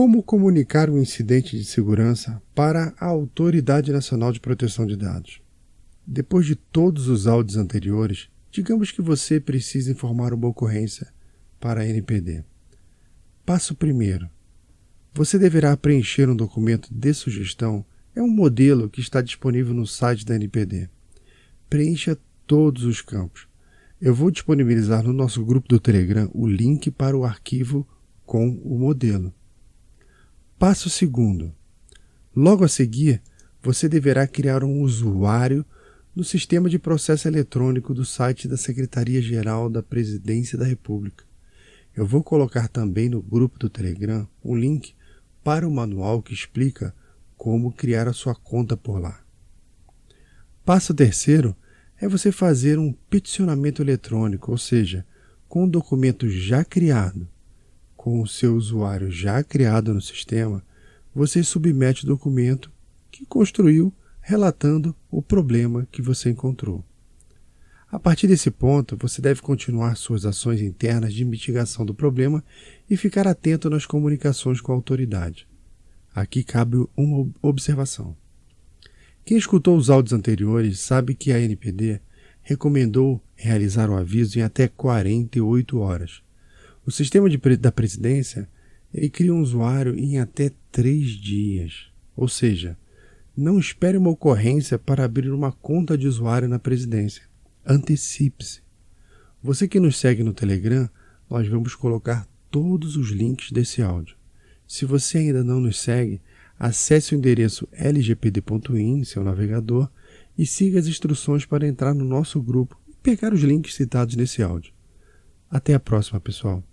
Como comunicar um incidente de segurança para a Autoridade Nacional de Proteção de Dados? Depois de todos os áudios anteriores, digamos que você precisa informar uma ocorrência para a NPD. Passo primeiro. Você deverá preencher um documento de sugestão. É um modelo que está disponível no site da NPD. Preencha todos os campos. Eu vou disponibilizar no nosso grupo do Telegram o link para o arquivo com o modelo. Passo segundo. Logo a seguir, você deverá criar um usuário no sistema de processo eletrônico do site da Secretaria-Geral da Presidência da República. Eu vou colocar também no grupo do Telegram um link para o manual que explica como criar a sua conta por lá. Passo terceiro é você fazer um peticionamento eletrônico, ou seja, com o documento já criado com o seu usuário já criado no sistema, você submete o documento que construiu relatando o problema que você encontrou. A partir desse ponto, você deve continuar suas ações internas de mitigação do problema e ficar atento nas comunicações com a autoridade. Aqui cabe uma observação. Quem escutou os áudios anteriores sabe que a NPD recomendou realizar o aviso em até 48 horas. O sistema de, da presidência ele cria um usuário em até três dias. Ou seja, não espere uma ocorrência para abrir uma conta de usuário na presidência. Antecipe-se. Você que nos segue no Telegram, nós vamos colocar todos os links desse áudio. Se você ainda não nos segue, acesse o endereço lgpd.in, seu navegador, e siga as instruções para entrar no nosso grupo e pegar os links citados nesse áudio. Até a próxima, pessoal.